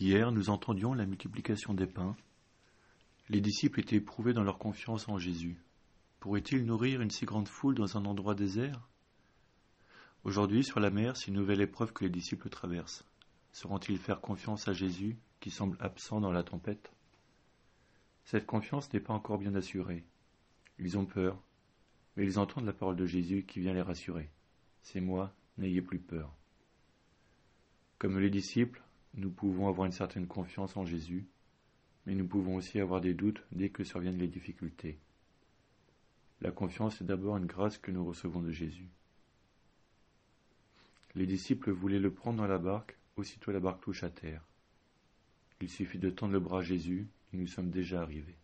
Hier, nous entendions la multiplication des pains. Les disciples étaient éprouvés dans leur confiance en Jésus. Pourraient-ils nourrir une si grande foule dans un endroit désert? Aujourd'hui, sur la mer, c'est une nouvelle épreuve que les disciples traversent. Sauront-ils faire confiance à Jésus, qui semble absent dans la tempête? Cette confiance n'est pas encore bien assurée. Ils ont peur, mais ils entendent la parole de Jésus qui vient les rassurer. C'est moi, n'ayez plus peur. Comme les disciples, nous pouvons avoir une certaine confiance en Jésus, mais nous pouvons aussi avoir des doutes dès que surviennent les difficultés. La confiance est d'abord une grâce que nous recevons de Jésus. Les disciples voulaient le prendre dans la barque, aussitôt la barque touche à terre. Il suffit de tendre le bras à Jésus et nous sommes déjà arrivés.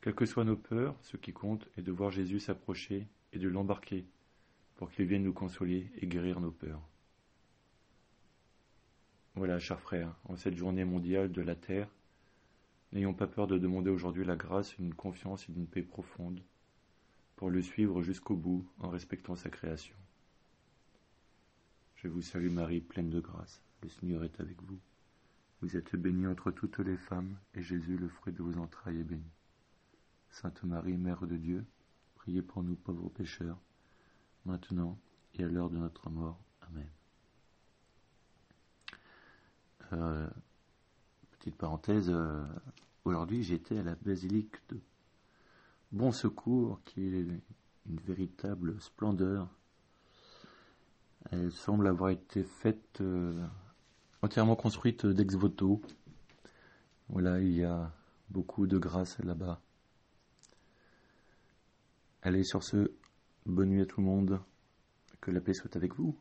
Quelles que soient nos peurs, ce qui compte est de voir Jésus s'approcher et de l'embarquer pour qu'il vienne nous consoler et guérir nos peurs. Voilà, chers frères, en cette journée mondiale de la terre, n'ayons pas peur de demander aujourd'hui la grâce, une confiance et une paix profonde pour le suivre jusqu'au bout en respectant sa création. Je vous salue Marie, pleine de grâce. Le Seigneur est avec vous. Vous êtes bénie entre toutes les femmes, et Jésus, le fruit de vos entrailles, est béni. Sainte Marie, Mère de Dieu, priez pour nous pauvres pécheurs, maintenant et à l'heure de notre mort. Amen. Euh, petite parenthèse, euh, aujourd'hui j'étais à la basilique de Bon Secours, qui est une véritable splendeur. Elle semble avoir été faite euh, entièrement construite d'ex voto. Voilà, il y a beaucoup de grâce là-bas. Allez, sur ce, bonne nuit à tout le monde. Que la paix soit avec vous.